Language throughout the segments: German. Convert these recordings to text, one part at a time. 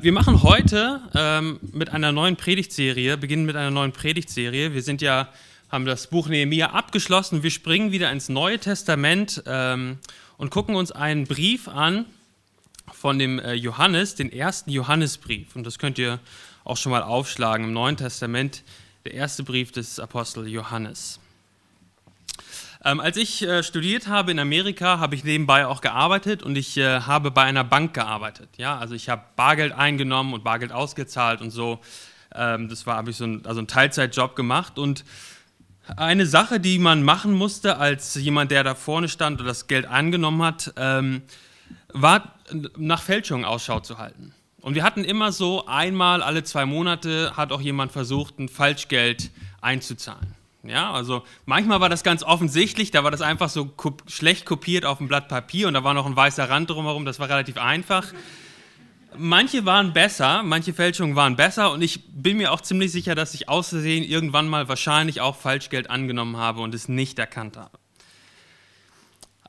Wir machen heute ähm, mit einer neuen Predigtserie, beginnen mit einer neuen Predigtserie. Wir sind ja, haben das Buch Nehemiah abgeschlossen. Wir springen wieder ins Neue Testament ähm, und gucken uns einen Brief an von dem äh, Johannes, den ersten Johannesbrief. Und das könnt ihr auch schon mal aufschlagen im Neuen Testament, der erste Brief des Apostel Johannes. Ähm, als ich äh, studiert habe in Amerika, habe ich nebenbei auch gearbeitet und ich äh, habe bei einer Bank gearbeitet. Ja, also ich habe Bargeld eingenommen und Bargeld ausgezahlt und so. Ähm, das war, habe ich so ein, also einen Teilzeitjob gemacht und eine Sache, die man machen musste als jemand, der da vorne stand und das Geld angenommen hat, ähm, war nach Fälschungen Ausschau zu halten. Und wir hatten immer so einmal alle zwei Monate hat auch jemand versucht, ein Falschgeld einzuzahlen. Ja, also manchmal war das ganz offensichtlich, da war das einfach so schlecht kopiert auf ein Blatt Papier und da war noch ein weißer Rand drumherum, das war relativ einfach. Manche waren besser, manche Fälschungen waren besser und ich bin mir auch ziemlich sicher, dass ich aus Versehen irgendwann mal wahrscheinlich auch Falschgeld angenommen habe und es nicht erkannt habe.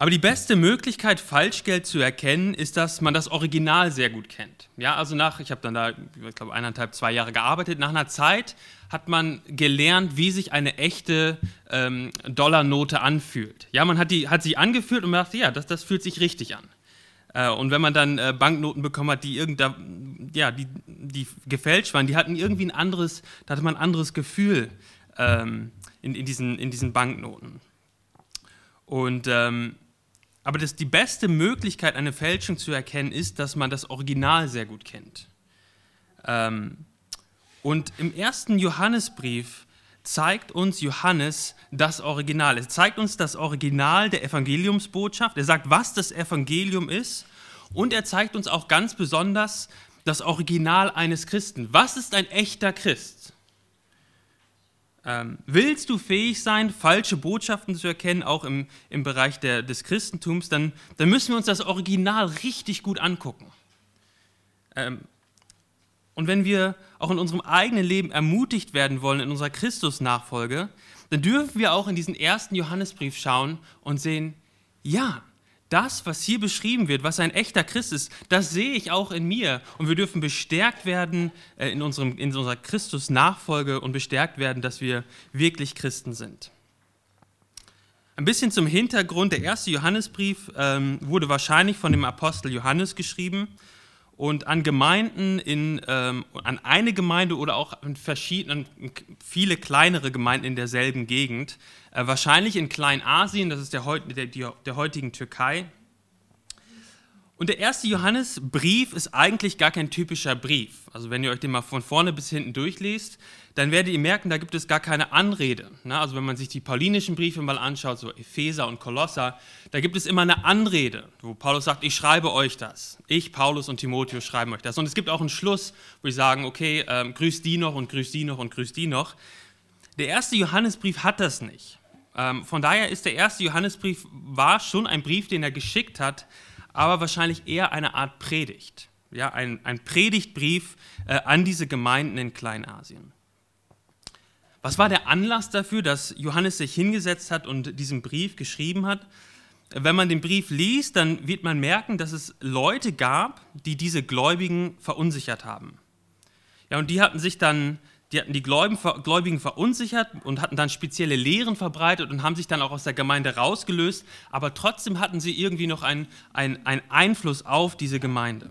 Aber die beste Möglichkeit, Falschgeld zu erkennen, ist, dass man das Original sehr gut kennt. Ja, also nach, ich habe dann da, ich glaube, eineinhalb, zwei Jahre gearbeitet. Nach einer Zeit hat man gelernt, wie sich eine echte ähm, Dollarnote anfühlt. Ja, man hat, die, hat sie angefühlt und man dachte, ja, das, das fühlt sich richtig an. Äh, und wenn man dann äh, Banknoten bekommen hat, die, irgendda, ja, die, die gefälscht waren, die hatten irgendwie ein anderes, da hatte man ein anderes Gefühl ähm, in, in, diesen, in diesen Banknoten. Und ähm, aber das, die beste Möglichkeit, eine Fälschung zu erkennen, ist, dass man das Original sehr gut kennt. Ähm, und im ersten Johannesbrief zeigt uns Johannes das Original. Er zeigt uns das Original der Evangeliumsbotschaft. Er sagt, was das Evangelium ist. Und er zeigt uns auch ganz besonders das Original eines Christen. Was ist ein echter Christ? Ähm, willst du fähig sein, falsche Botschaften zu erkennen, auch im, im Bereich der, des Christentums, dann, dann müssen wir uns das Original richtig gut angucken. Ähm, und wenn wir auch in unserem eigenen Leben ermutigt werden wollen in unserer Christusnachfolge, dann dürfen wir auch in diesen ersten Johannesbrief schauen und sehen, ja, das, was hier beschrieben wird, was ein echter Christ ist, das sehe ich auch in mir. Und wir dürfen bestärkt werden äh, in, unserem, in unserer Christus-Nachfolge und bestärkt werden, dass wir wirklich Christen sind. Ein bisschen zum Hintergrund. Der erste Johannesbrief ähm, wurde wahrscheinlich von dem Apostel Johannes geschrieben und an Gemeinden, in, ähm, an eine Gemeinde oder auch an verschiedenen, viele kleinere Gemeinden in derselben Gegend, äh, wahrscheinlich in Kleinasien, das ist der, der, der heutigen Türkei. Und der erste Johannesbrief ist eigentlich gar kein typischer Brief. Also wenn ihr euch den mal von vorne bis hinten durchliest, dann werdet ihr merken, da gibt es gar keine Anrede. Also wenn man sich die paulinischen Briefe mal anschaut, so Epheser und Kolosser, da gibt es immer eine Anrede, wo Paulus sagt, ich schreibe euch das. Ich, Paulus und Timotheus schreiben euch das. Und es gibt auch einen Schluss, wo ich sagen, okay, ähm, grüßt die noch und grüßt die noch und grüßt die noch. Der erste Johannesbrief hat das nicht. Ähm, von daher ist der erste Johannesbrief war schon ein Brief, den er geschickt hat, aber wahrscheinlich eher eine Art Predigt. Ja, ein, ein Predigtbrief äh, an diese Gemeinden in Kleinasien. Was war der Anlass dafür, dass Johannes sich hingesetzt hat und diesen Brief geschrieben hat? Wenn man den Brief liest, dann wird man merken, dass es Leute gab, die diese Gläubigen verunsichert haben. Ja, und die hatten sich dann die hatten die Gläubigen verunsichert und hatten dann spezielle Lehren verbreitet und haben sich dann auch aus der Gemeinde rausgelöst, aber trotzdem hatten sie irgendwie noch einen, einen, einen Einfluss auf diese Gemeinde.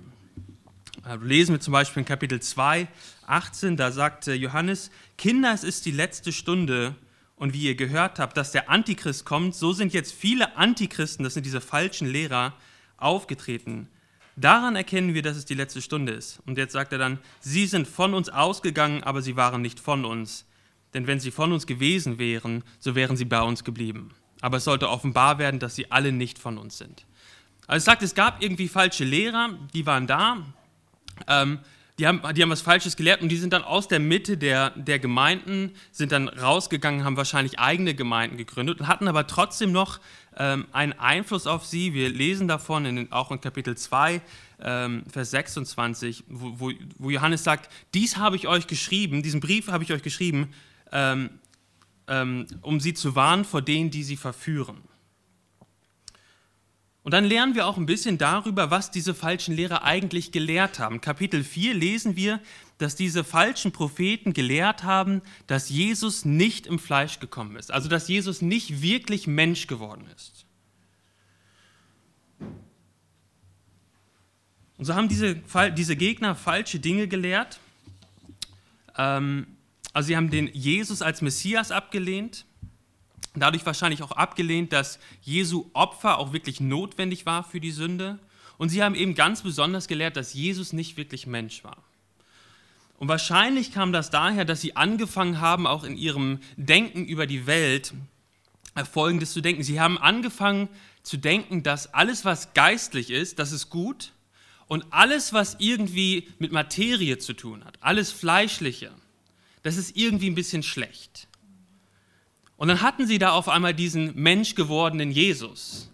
Lesen wir zum Beispiel in Kapitel 2, 18, da sagt Johannes, Kinder, es ist die letzte Stunde und wie ihr gehört habt, dass der Antichrist kommt, so sind jetzt viele Antichristen, das sind diese falschen Lehrer, aufgetreten. Daran erkennen wir, dass es die letzte Stunde ist. Und jetzt sagt er dann, sie sind von uns ausgegangen, aber sie waren nicht von uns. Denn wenn sie von uns gewesen wären, so wären sie bei uns geblieben. Aber es sollte offenbar werden, dass sie alle nicht von uns sind. Also es sagt, es gab irgendwie falsche Lehrer, die waren da, ähm, die, haben, die haben was Falsches gelehrt und die sind dann aus der Mitte der, der Gemeinden, sind dann rausgegangen, haben wahrscheinlich eigene Gemeinden gegründet und hatten aber trotzdem noch ähm, einen Einfluss auf sie. Wir lesen davon in, auch in Kapitel 2, ähm, Vers 26, wo, wo, wo, Johannes sagt, dies habe ich euch geschrieben, diesen Brief habe ich euch geschrieben, ähm, ähm, um sie zu warnen vor denen, die sie verführen. Und dann lernen wir auch ein bisschen darüber, was diese falschen Lehrer eigentlich gelehrt haben. Kapitel 4 lesen wir, dass diese falschen Propheten gelehrt haben, dass Jesus nicht im Fleisch gekommen ist, also dass Jesus nicht wirklich Mensch geworden ist. Und so haben diese, diese Gegner falsche Dinge gelehrt. Ähm, also sie haben den Jesus als Messias abgelehnt, dadurch wahrscheinlich auch abgelehnt, dass Jesu Opfer auch wirklich notwendig war für die Sünde. Und sie haben eben ganz besonders gelehrt, dass Jesus nicht wirklich Mensch war. Und wahrscheinlich kam das daher, dass sie angefangen haben, auch in ihrem Denken über die Welt Folgendes zu denken. Sie haben angefangen zu denken, dass alles, was geistlich ist, das ist gut und alles, was irgendwie mit Materie zu tun hat, alles Fleischliche, das ist irgendwie ein bisschen schlecht. Und dann hatten sie da auf einmal diesen Mensch gewordenen Jesus.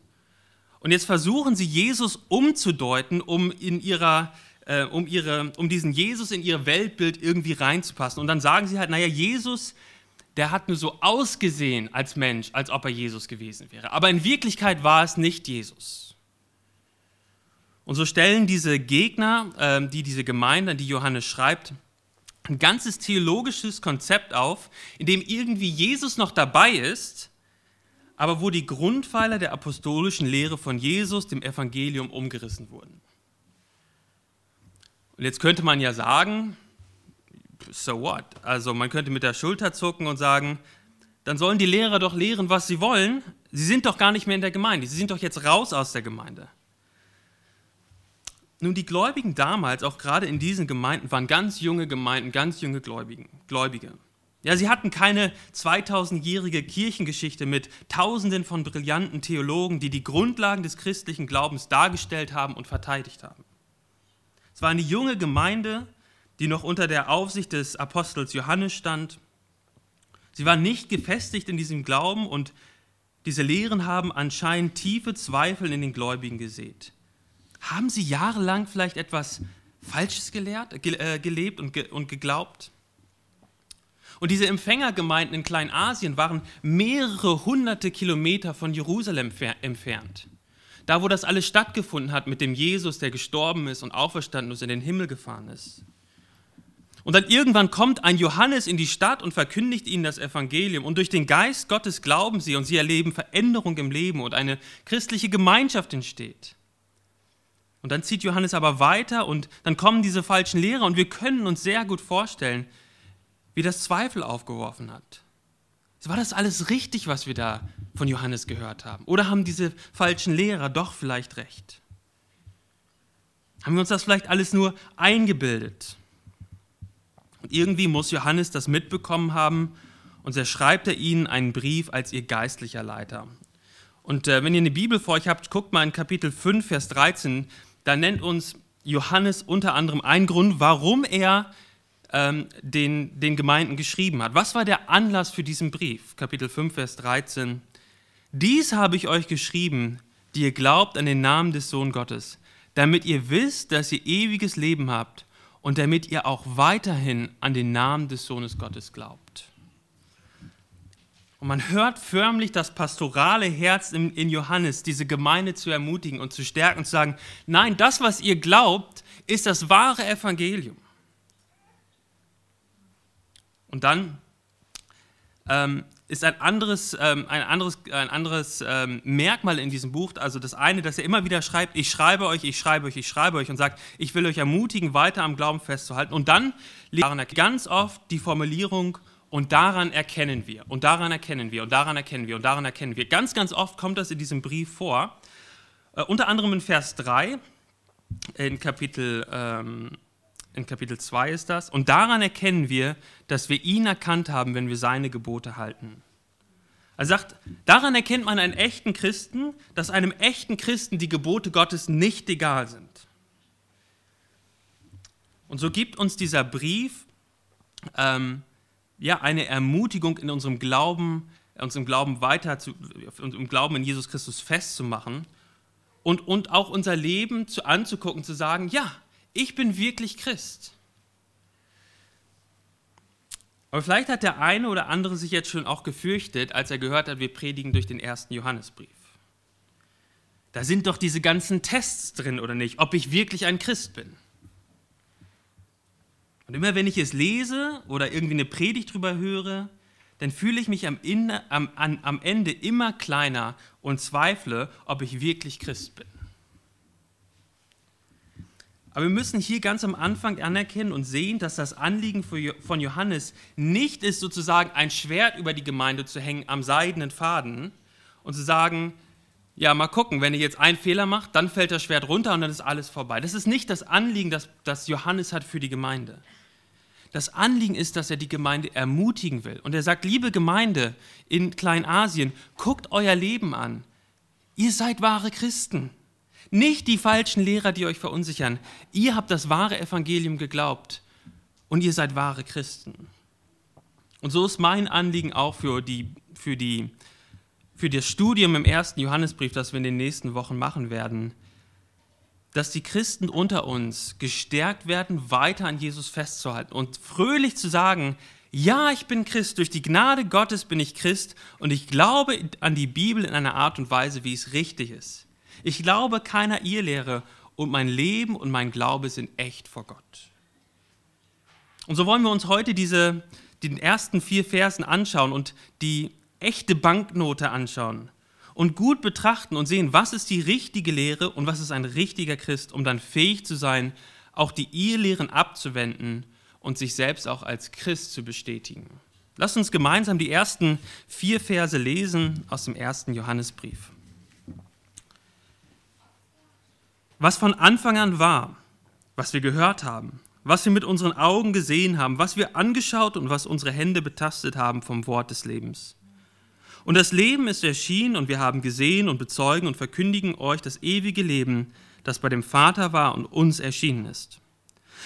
Und jetzt versuchen sie Jesus umzudeuten, um in ihrer äh, um, ihre, um diesen Jesus in ihr Weltbild irgendwie reinzupassen. Und dann sagen sie halt, naja, Jesus, der hat nur so ausgesehen als Mensch, als ob er Jesus gewesen wäre. Aber in Wirklichkeit war es nicht Jesus. Und so stellen diese Gegner, äh, die diese Gemeinde, an die Johannes schreibt, ein ganzes theologisches Konzept auf, in dem irgendwie Jesus noch dabei ist, aber wo die Grundpfeiler der apostolischen Lehre von Jesus, dem Evangelium, umgerissen wurden. Und jetzt könnte man ja sagen, so what? Also man könnte mit der Schulter zucken und sagen, dann sollen die Lehrer doch lehren, was sie wollen. Sie sind doch gar nicht mehr in der Gemeinde. Sie sind doch jetzt raus aus der Gemeinde. Nun, die Gläubigen damals, auch gerade in diesen Gemeinden, waren ganz junge Gemeinden, ganz junge Gläubigen, Gläubige. Ja, sie hatten keine 2000-jährige Kirchengeschichte mit Tausenden von brillanten Theologen, die die Grundlagen des christlichen Glaubens dargestellt haben und verteidigt haben. Es war eine junge Gemeinde, die noch unter der Aufsicht des Apostels Johannes stand. Sie war nicht gefestigt in diesem Glauben und diese Lehren haben anscheinend tiefe Zweifel in den Gläubigen gesät. Haben sie jahrelang vielleicht etwas Falsches gelehrt, ge äh, gelebt und, ge und geglaubt? Und diese Empfängergemeinden in Kleinasien waren mehrere hunderte Kilometer von Jerusalem entfernt. Da, wo das alles stattgefunden hat mit dem Jesus, der gestorben ist und auferstanden ist, in den Himmel gefahren ist. Und dann irgendwann kommt ein Johannes in die Stadt und verkündigt ihnen das Evangelium. Und durch den Geist Gottes glauben sie und sie erleben Veränderung im Leben und eine christliche Gemeinschaft entsteht. Und dann zieht Johannes aber weiter und dann kommen diese falschen Lehrer und wir können uns sehr gut vorstellen, wie das Zweifel aufgeworfen hat. War das alles richtig, was wir da von Johannes gehört haben? Oder haben diese falschen Lehrer doch vielleicht recht? Haben wir uns das vielleicht alles nur eingebildet? Und irgendwie muss Johannes das mitbekommen haben und er schreibt er ihnen einen Brief als ihr geistlicher Leiter. Und äh, wenn ihr eine Bibel vor euch habt, guckt mal in Kapitel 5, Vers 13, da nennt uns Johannes unter anderem einen Grund, warum er ähm, den, den Gemeinden geschrieben hat. Was war der Anlass für diesen Brief? Kapitel 5, Vers 13. Dies habe ich euch geschrieben, die ihr glaubt an den Namen des Sohn Gottes, damit ihr wisst, dass ihr ewiges Leben habt und damit ihr auch weiterhin an den Namen des Sohnes Gottes glaubt. Und man hört förmlich das pastorale Herz in, in, Johannes, diese Gemeinde zu ermutigen und zu stärken und zu sagen, nein, das, was ihr glaubt, ist das wahre Evangelium. Und dann ähm, ist ein anderes, ähm, ein anderes, ein anderes ähm, Merkmal in diesem Buch, also das eine, dass er immer wieder schreibt, ich schreibe euch, ich schreibe euch, ich schreibe euch und sagt, ich will euch ermutigen, weiter am Glauben festzuhalten. Und dann ganz oft die Formulierung, und daran erkennen wir, und daran erkennen wir, und daran erkennen wir, und daran erkennen wir. Ganz, ganz oft kommt das in diesem Brief vor, äh, unter anderem in Vers 3, in Kapitel ähm, in Kapitel 2 ist das. Und daran erkennen wir, dass wir ihn erkannt haben, wenn wir seine Gebote halten. Er sagt, daran erkennt man einen echten Christen, dass einem echten Christen die Gebote Gottes nicht egal sind. Und so gibt uns dieser Brief ähm, ja, eine Ermutigung in unserem Glauben, unserem Glauben weiter zu, im Glauben in Jesus Christus festzumachen und, und auch unser Leben zu, anzugucken, zu sagen, ja, ich bin wirklich Christ. Aber vielleicht hat der eine oder andere sich jetzt schon auch gefürchtet, als er gehört hat, wir predigen durch den ersten Johannesbrief. da sind doch diese ganzen Tests drin oder nicht, ob ich wirklich ein Christ bin. Und immer wenn ich es lese oder irgendwie eine Predigt drüber höre, dann fühle ich mich am, am, am Ende immer kleiner und zweifle, ob ich wirklich Christ bin. Aber wir müssen hier ganz am Anfang anerkennen und sehen, dass das Anliegen von Johannes nicht ist, sozusagen ein Schwert über die Gemeinde zu hängen am seidenen Faden und zu sagen, ja, mal gucken, wenn ihr jetzt einen Fehler macht, dann fällt das Schwert runter und dann ist alles vorbei. Das ist nicht das Anliegen, das, das Johannes hat für die Gemeinde. Das Anliegen ist, dass er die Gemeinde ermutigen will. Und er sagt, liebe Gemeinde in Kleinasien, guckt euer Leben an. Ihr seid wahre Christen. Nicht die falschen Lehrer, die euch verunsichern. Ihr habt das wahre Evangelium geglaubt und ihr seid wahre Christen. Und so ist mein Anliegen auch für, die, für, die, für das Studium im ersten Johannesbrief, das wir in den nächsten Wochen machen werden, dass die Christen unter uns gestärkt werden, weiter an Jesus festzuhalten und fröhlich zu sagen, ja, ich bin Christ, durch die Gnade Gottes bin ich Christ und ich glaube an die Bibel in einer Art und Weise, wie es richtig ist. Ich glaube keiner Irrlehre und mein Leben und mein Glaube sind echt vor Gott. Und so wollen wir uns heute diese, den ersten vier Versen anschauen und die echte Banknote anschauen und gut betrachten und sehen, was ist die richtige Lehre und was ist ein richtiger Christ, um dann fähig zu sein, auch die Irrlehren abzuwenden und sich selbst auch als Christ zu bestätigen. Lasst uns gemeinsam die ersten vier Verse lesen aus dem ersten Johannesbrief. Was von Anfang an war, was wir gehört haben, was wir mit unseren Augen gesehen haben, was wir angeschaut und was unsere Hände betastet haben vom Wort des Lebens. Und das Leben ist erschienen und wir haben gesehen und bezeugen und verkündigen euch das ewige Leben, das bei dem Vater war und uns erschienen ist.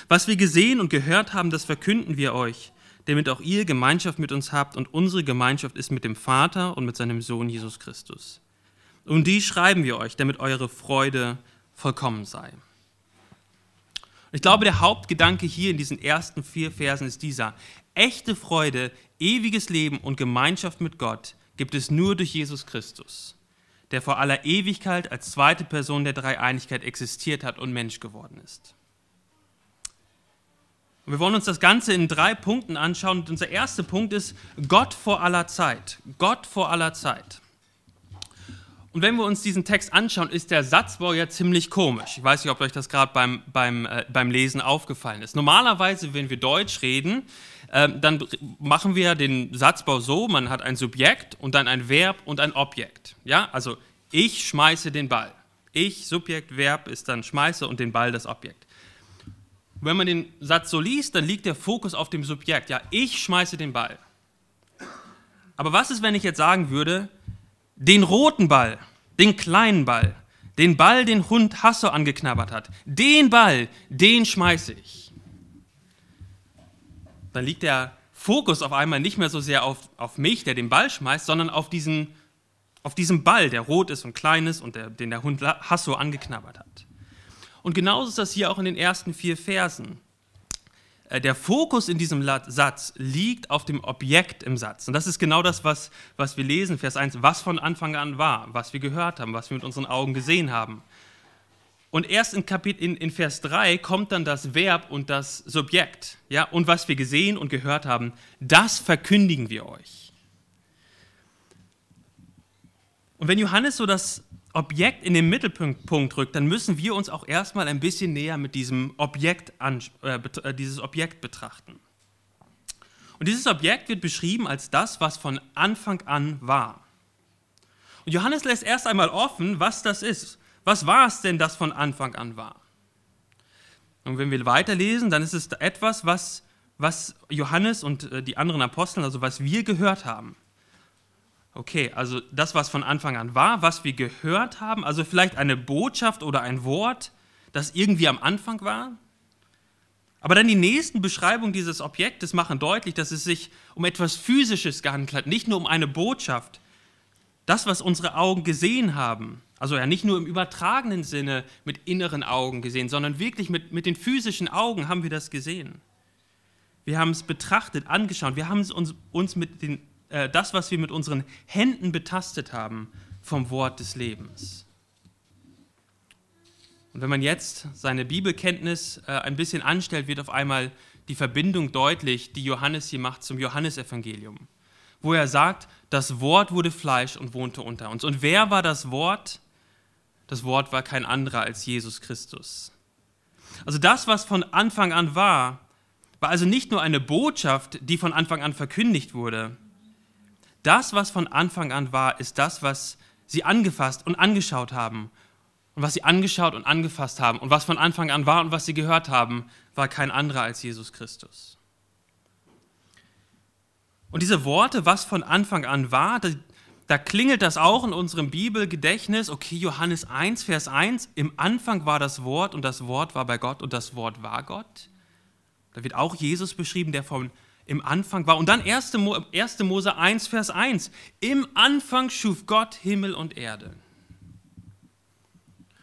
Was wir gesehen und gehört haben, das verkünden wir euch, damit auch ihr Gemeinschaft mit uns habt und unsere Gemeinschaft ist mit dem Vater und mit seinem Sohn Jesus Christus. Und die schreiben wir euch, damit eure Freude vollkommen sei. Ich glaube, der Hauptgedanke hier in diesen ersten vier Versen ist dieser. Echte Freude, ewiges Leben und Gemeinschaft mit Gott gibt es nur durch Jesus Christus, der vor aller Ewigkeit als zweite Person der Dreieinigkeit existiert hat und Mensch geworden ist. Und wir wollen uns das Ganze in drei Punkten anschauen. Und unser erster Punkt ist Gott vor aller Zeit. Gott vor aller Zeit. Und wenn wir uns diesen Text anschauen, ist der Satzbau ja ziemlich komisch. Ich weiß nicht, ob euch das gerade beim, beim, äh, beim Lesen aufgefallen ist. Normalerweise, wenn wir Deutsch reden, ähm, dann machen wir den Satzbau so, man hat ein Subjekt und dann ein Verb und ein Objekt. Ja, also ich schmeiße den Ball. Ich, Subjekt, Verb ist dann schmeiße und den Ball das Objekt. Wenn man den Satz so liest, dann liegt der Fokus auf dem Subjekt. Ja, ich schmeiße den Ball. Aber was ist, wenn ich jetzt sagen würde, den roten Ball, den kleinen Ball, den Ball, den Hund Hasso angeknabbert hat, den Ball, den schmeiße ich dann liegt der Fokus auf einmal nicht mehr so sehr auf, auf mich, der den Ball schmeißt, sondern auf diesen, auf diesen Ball, der rot ist und klein ist und der, den der Hund Hasso angeknabbert hat. Und genauso ist das hier auch in den ersten vier Versen. Äh, der Fokus in diesem Satz liegt auf dem Objekt im Satz. Und das ist genau das, was, was wir lesen, Vers 1, was von Anfang an war, was wir gehört haben, was wir mit unseren Augen gesehen haben. Und erst in, Kapit in, in Vers 3 kommt dann das Verb und das Subjekt. Ja? Und was wir gesehen und gehört haben, das verkündigen wir euch. Und wenn Johannes so das Objekt in den Mittelpunkt rückt, dann müssen wir uns auch erstmal ein bisschen näher mit diesem Objekt, an, äh, äh, dieses Objekt betrachten. Und dieses Objekt wird beschrieben als das, was von Anfang an war. Und Johannes lässt erst einmal offen, was das ist. Was war es denn, das von Anfang an war? Und wenn wir weiterlesen, dann ist es etwas, was, was Johannes und äh, die anderen Apostel, also was wir gehört haben. Okay, also das, was von Anfang an war, was wir gehört haben, also vielleicht eine Botschaft oder ein Wort, das irgendwie am Anfang war. Aber dann die nächsten Beschreibungen dieses Objektes machen deutlich, dass es sich um etwas Physisches gehandelt hat, nicht nur um eine Botschaft. Das, was unsere Augen gesehen haben, also ja nicht nur im übertragenen Sinne mit inneren Augen gesehen, sondern wirklich mit, mit den physischen Augen haben wir das gesehen. Wir haben es betrachtet, angeschaut, wir haben uns, uns mit den, äh, das, was wir mit unseren Händen betastet haben, vom Wort des Lebens. Und wenn man jetzt seine Bibelkenntnis äh, ein bisschen anstellt, wird auf einmal die Verbindung deutlich, die Johannes hier macht zum Johannesevangelium, wo er sagt, das Wort wurde Fleisch und wohnte unter uns. Und wer war das Wort? Das Wort war kein anderer als Jesus Christus. Also das, was von Anfang an war, war also nicht nur eine Botschaft, die von Anfang an verkündigt wurde. Das, was von Anfang an war, ist das, was sie angefasst und angeschaut haben. Und was sie angeschaut und angefasst haben und was von Anfang an war und was sie gehört haben, war kein anderer als Jesus Christus. Und diese Worte, was von Anfang an war, da, da klingelt das auch in unserem Bibelgedächtnis. Okay, Johannes 1, Vers 1, im Anfang war das Wort und das Wort war bei Gott und das Wort war Gott. Da wird auch Jesus beschrieben, der vom im Anfang war. Und dann 1. Mose 1, Vers 1. Im Anfang schuf Gott Himmel und Erde.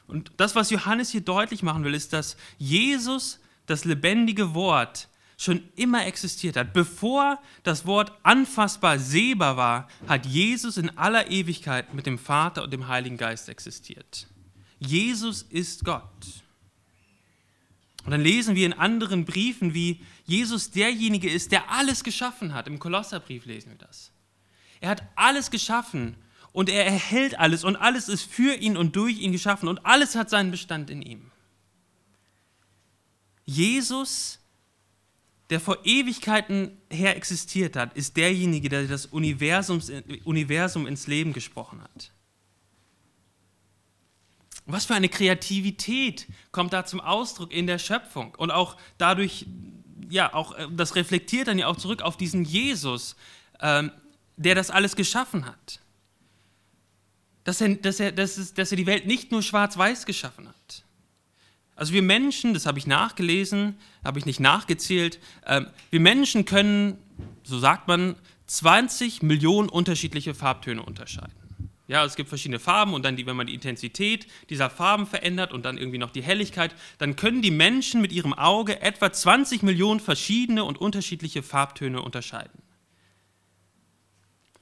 Und das, was Johannes hier deutlich machen will, ist, dass Jesus, das lebendige Wort, schon immer existiert hat. Bevor das Wort anfassbar sehbar war, hat Jesus in aller Ewigkeit mit dem Vater und dem Heiligen Geist existiert. Jesus ist Gott. Und dann lesen wir in anderen Briefen, wie Jesus derjenige ist, der alles geschaffen hat. Im Kolosserbrief lesen wir das. Er hat alles geschaffen und er erhält alles und alles ist für ihn und durch ihn geschaffen und alles hat seinen Bestand in ihm. Jesus, der vor Ewigkeiten her existiert hat, ist derjenige, der das Universum, Universum ins Leben gesprochen hat. Was für eine Kreativität kommt da zum Ausdruck in der Schöpfung und auch dadurch, ja, auch äh, das reflektiert dann ja auch zurück auf diesen Jesus, ähm, der das alles geschaffen hat. Dass er, dass, er, dass, es, dass er die Welt nicht nur schwarz-weiß geschaffen hat. Also wir Menschen, das habe ich nachgelesen, habe ich nicht nachgezählt, ähm, wir Menschen können, so sagt man, 20 Millionen unterschiedliche Farbtöne unterscheiden. Ja, es gibt verschiedene Farben und dann, die, wenn man die Intensität dieser Farben verändert und dann irgendwie noch die Helligkeit, dann können die Menschen mit ihrem Auge etwa 20 Millionen verschiedene und unterschiedliche Farbtöne unterscheiden.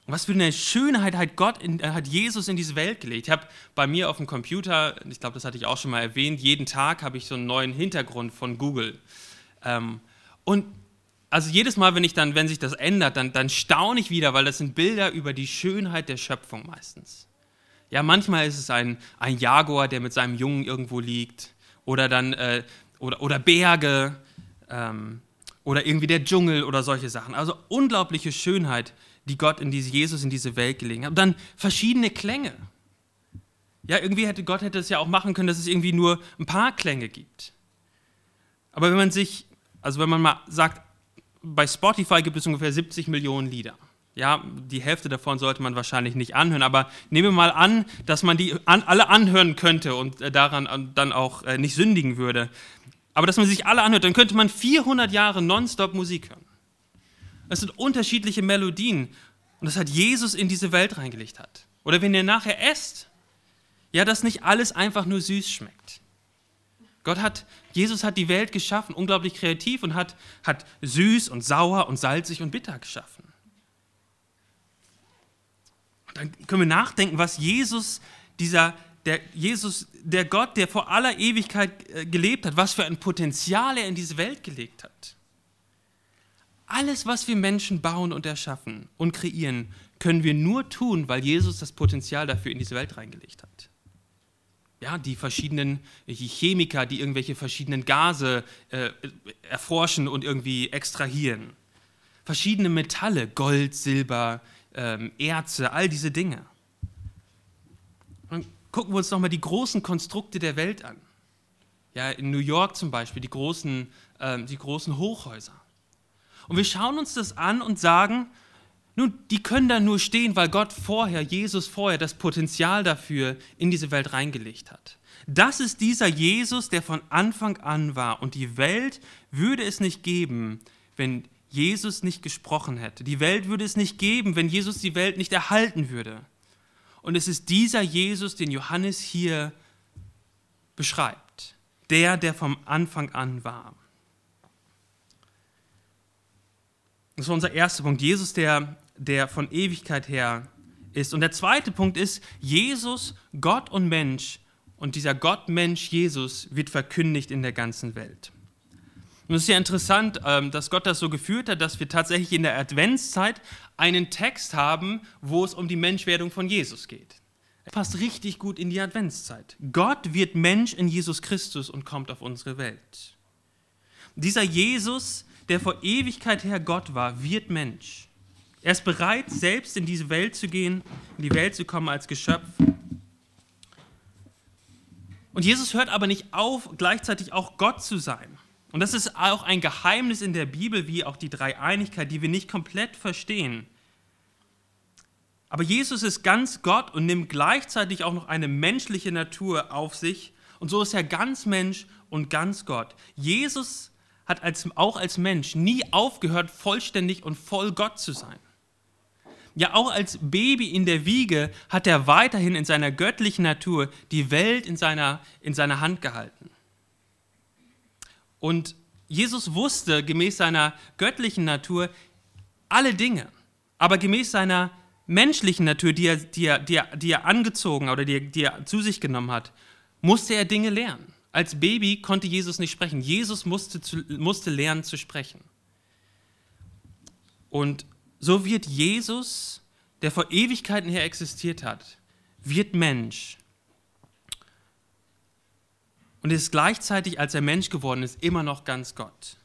Was für eine Schönheit hat Gott, in, äh, hat Jesus in diese Welt gelegt. Ich habe bei mir auf dem Computer, ich glaube, das hatte ich auch schon mal erwähnt, jeden Tag habe ich so einen neuen Hintergrund von Google. Ähm, und also jedes Mal, wenn ich dann, wenn sich das ändert, dann, dann staune ich wieder, weil das sind Bilder über die Schönheit der Schöpfung meistens. Ja, manchmal ist es ein, ein Jaguar, der mit seinem Jungen irgendwo liegt, oder dann äh, oder, oder Berge ähm, oder irgendwie der Dschungel oder solche Sachen. Also unglaubliche Schönheit, die Gott in diese Jesus in diese Welt gelegen hat. Und dann verschiedene Klänge. Ja, irgendwie hätte Gott hätte es ja auch machen können, dass es irgendwie nur ein paar Klänge gibt. Aber wenn man sich, also wenn man mal sagt, bei Spotify gibt es ungefähr 70 Millionen Lieder. Ja, die Hälfte davon sollte man wahrscheinlich nicht anhören, aber nehmen wir mal an, dass man die an, alle anhören könnte und äh, daran dann auch äh, nicht sündigen würde. Aber dass man sich alle anhört, dann könnte man 400 Jahre nonstop Musik hören. Es sind unterschiedliche Melodien und das hat Jesus in diese Welt reingelegt hat. Oder wenn ihr nachher esst, ja, dass nicht alles einfach nur süß schmeckt. Gott hat, Jesus hat die Welt geschaffen, unglaublich kreativ und hat, hat süß und sauer und salzig und bitter geschaffen. Und dann können wir nachdenken, was Jesus, dieser, der Jesus, der Gott, der vor aller Ewigkeit äh, gelebt hat, was für ein Potenzial er in diese Welt gelegt hat. Alles, was wir Menschen bauen und erschaffen und kreieren, können wir nur tun, weil Jesus das Potenzial dafür in diese Welt reingelegt hat ja, die verschiedenen Chemiker, die irgendwelche verschiedenen Gase äh, erforschen und irgendwie extrahieren. Verschiedene Metalle, Gold, Silber, ähm, Erze, all diese Dinge. Und gucken wir uns nochmal die großen Konstrukte der Welt an. Ja, in New York zum Beispiel, die großen, ähm, die großen Hochhäuser. Und wir schauen uns das an und sagen, nun, die können da nur stehen, weil Gott vorher, Jesus vorher, das Potenzial dafür in diese Welt reingelegt hat. Das ist dieser Jesus, der von Anfang an war. Und die Welt würde es nicht geben, wenn Jesus nicht gesprochen hätte. Die Welt würde es nicht geben, wenn Jesus die Welt nicht erhalten würde. Und es ist dieser Jesus, den Johannes hier beschreibt. Der, der vom Anfang an war. Das war unser erster Punkt. Jesus, der der von Ewigkeit her ist. Und der zweite Punkt ist, Jesus, Gott und Mensch und dieser Gottmensch Jesus wird verkündigt in der ganzen Welt. Und es ist ja interessant, ähm, dass Gott das so geführt hat, dass wir tatsächlich in der Adventszeit einen Text haben, wo es um die Menschwerdung von Jesus geht. Er passt richtig gut in die Adventszeit. Gott wird Mensch in Jesus Christus und kommt auf unsere Welt. Dieser Jesus, der vor Ewigkeit her Gott war, wird Mensch. Er ist bereit, selbst in diese Welt zu gehen, in die Welt zu kommen als Geschöpf. Und Jesus hört aber nicht auf, gleichzeitig auch Gott zu sein. Und das ist auch ein Geheimnis in der Bibel, wie auch die Dreieinigkeit, die wir nicht komplett verstehen. Aber Jesus ist ganz Gott und nimmt gleichzeitig auch noch eine menschliche Natur auf sich. Und so ist er ganz Mensch und ganz Gott. Jesus hat als, auch als Mensch nie aufgehört, vollständig und voll Gott zu sein. Ja, auch als Baby in der Wiege hat er weiterhin in seiner göttlichen Natur die Welt in seiner, in seiner Hand gehalten. Und Jesus wusste gemäß seiner göttlichen Natur alle Dinge, aber gemäß seiner menschlichen Natur, die er, die er, die er, die er angezogen oder die er, die er zu sich genommen hat, musste er Dinge lernen. Als Baby konnte Jesus nicht sprechen. Jesus musste, zu, musste lernen zu sprechen. Und so wird Jesus, der vor Ewigkeiten her existiert hat, wird Mensch und ist gleichzeitig, als er Mensch geworden ist, immer noch ganz Gott.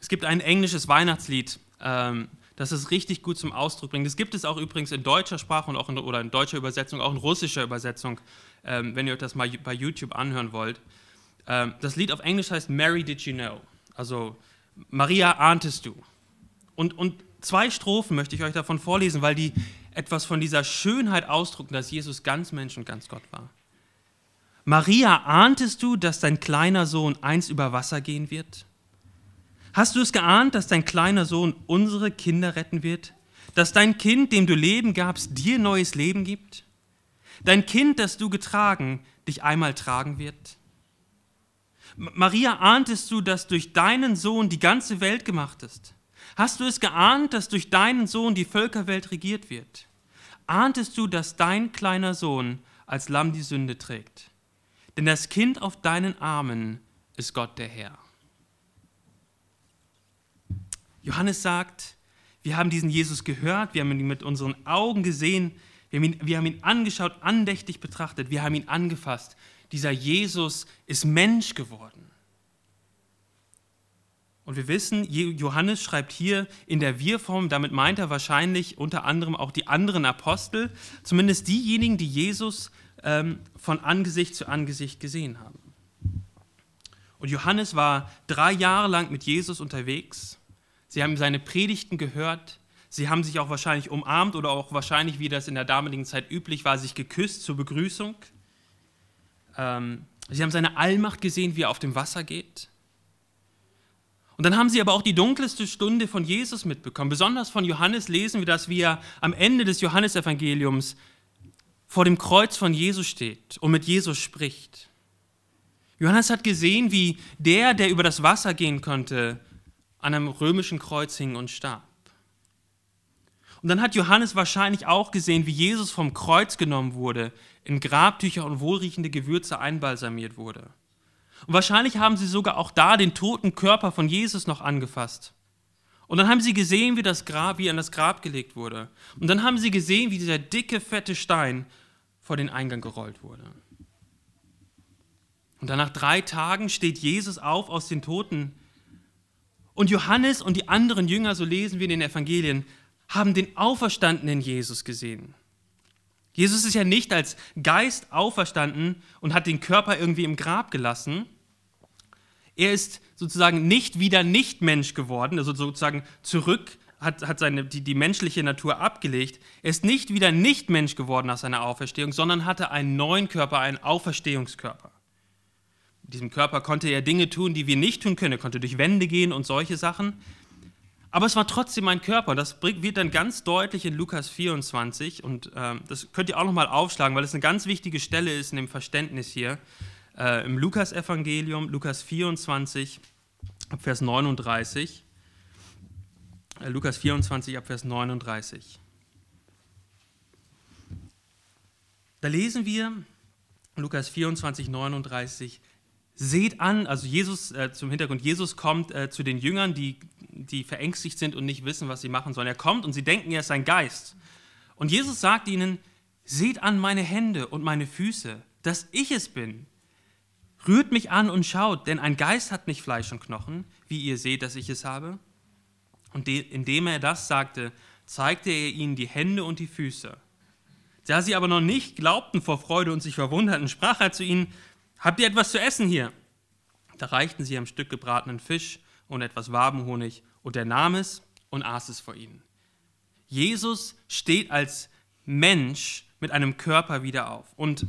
Es gibt ein englisches Weihnachtslied, ähm, das es richtig gut zum Ausdruck bringt. Das gibt es auch übrigens in deutscher Sprache und auch in, oder in deutscher Übersetzung, auch in russischer Übersetzung, ähm, wenn ihr euch das mal bei YouTube anhören wollt. Ähm, das Lied auf Englisch heißt Mary Did You Know? Also Maria ahntest du. Und, und zwei Strophen möchte ich euch davon vorlesen, weil die etwas von dieser Schönheit ausdrücken, dass Jesus ganz Mensch und ganz Gott war. Maria, ahntest du, dass dein kleiner Sohn einst über Wasser gehen wird? Hast du es geahnt, dass dein kleiner Sohn unsere Kinder retten wird? Dass dein Kind, dem du Leben gabst, dir neues Leben gibt? Dein Kind, das du getragen, dich einmal tragen wird? Maria, ahntest du, dass durch deinen Sohn die ganze Welt gemacht ist? Hast du es geahnt, dass durch deinen Sohn die Völkerwelt regiert wird? Ahntest du, dass dein kleiner Sohn als Lamm die Sünde trägt? Denn das Kind auf deinen Armen ist Gott der Herr. Johannes sagt, wir haben diesen Jesus gehört, wir haben ihn mit unseren Augen gesehen, wir haben ihn, wir haben ihn angeschaut, andächtig betrachtet, wir haben ihn angefasst. Dieser Jesus ist Mensch geworden. Und wir wissen, Johannes schreibt hier in der Wir-Form, damit meint er wahrscheinlich unter anderem auch die anderen Apostel, zumindest diejenigen, die Jesus ähm, von Angesicht zu Angesicht gesehen haben. Und Johannes war drei Jahre lang mit Jesus unterwegs. Sie haben seine Predigten gehört. Sie haben sich auch wahrscheinlich umarmt oder auch wahrscheinlich, wie das in der damaligen Zeit üblich war, sich geküsst zur Begrüßung. Ähm, sie haben seine Allmacht gesehen, wie er auf dem Wasser geht. Und dann haben sie aber auch die dunkelste Stunde von Jesus mitbekommen. Besonders von Johannes lesen wir das, wie er am Ende des Johannesevangeliums vor dem Kreuz von Jesus steht und mit Jesus spricht. Johannes hat gesehen, wie der, der über das Wasser gehen konnte, an einem römischen Kreuz hing und starb. Und dann hat Johannes wahrscheinlich auch gesehen, wie Jesus vom Kreuz genommen wurde, in Grabtücher und wohlriechende Gewürze einbalsamiert wurde. Und wahrscheinlich haben sie sogar auch da den toten Körper von Jesus noch angefasst. Und dann haben sie gesehen, wie das Grab, wie an das Grab gelegt wurde. Und dann haben sie gesehen, wie dieser dicke, fette Stein vor den Eingang gerollt wurde. Und dann nach drei Tagen steht Jesus auf aus den Toten. Und Johannes und die anderen Jünger, so lesen wir in den Evangelien, haben den auferstandenen Jesus gesehen. Jesus ist ja nicht als Geist auferstanden und hat den Körper irgendwie im Grab gelassen. Er ist sozusagen nicht wieder Nicht-Mensch geworden, also sozusagen zurück hat, hat seine, die, die menschliche Natur abgelegt. Er ist nicht wieder nicht Mensch geworden nach seiner Auferstehung, sondern hatte einen neuen Körper, einen Auferstehungskörper. Mit diesem Körper konnte er Dinge tun, die wir nicht tun können. Er konnte durch Wände gehen und solche Sachen. Aber es war trotzdem ein Körper. Das wird dann ganz deutlich in Lukas 24. Und äh, das könnt ihr auch nochmal aufschlagen, weil es eine ganz wichtige Stelle ist in dem Verständnis hier. Äh, Im Lukas-Evangelium, Lukas 24, Vers 39. Äh, Lukas 24 ab Vers 39. Da lesen wir, Lukas 24, 39, seht an, also Jesus äh, zum Hintergrund, Jesus kommt äh, zu den Jüngern, die, die verängstigt sind und nicht wissen, was sie machen sollen. Er kommt und sie denken, er ist ein Geist. Und Jesus sagt ihnen, seht an meine Hände und meine Füße, dass ich es bin. Rührt mich an und schaut, denn ein Geist hat nicht Fleisch und Knochen, wie ihr seht, dass ich es habe. Und indem er das sagte, zeigte er ihnen die Hände und die Füße. Da sie aber noch nicht glaubten vor Freude und sich verwunderten, sprach er zu ihnen, habt ihr etwas zu essen hier? Da reichten sie ein Stück gebratenen Fisch und etwas Wabenhonig, und er nahm es und aß es vor ihnen. Jesus steht als Mensch mit einem Körper wieder auf. Und,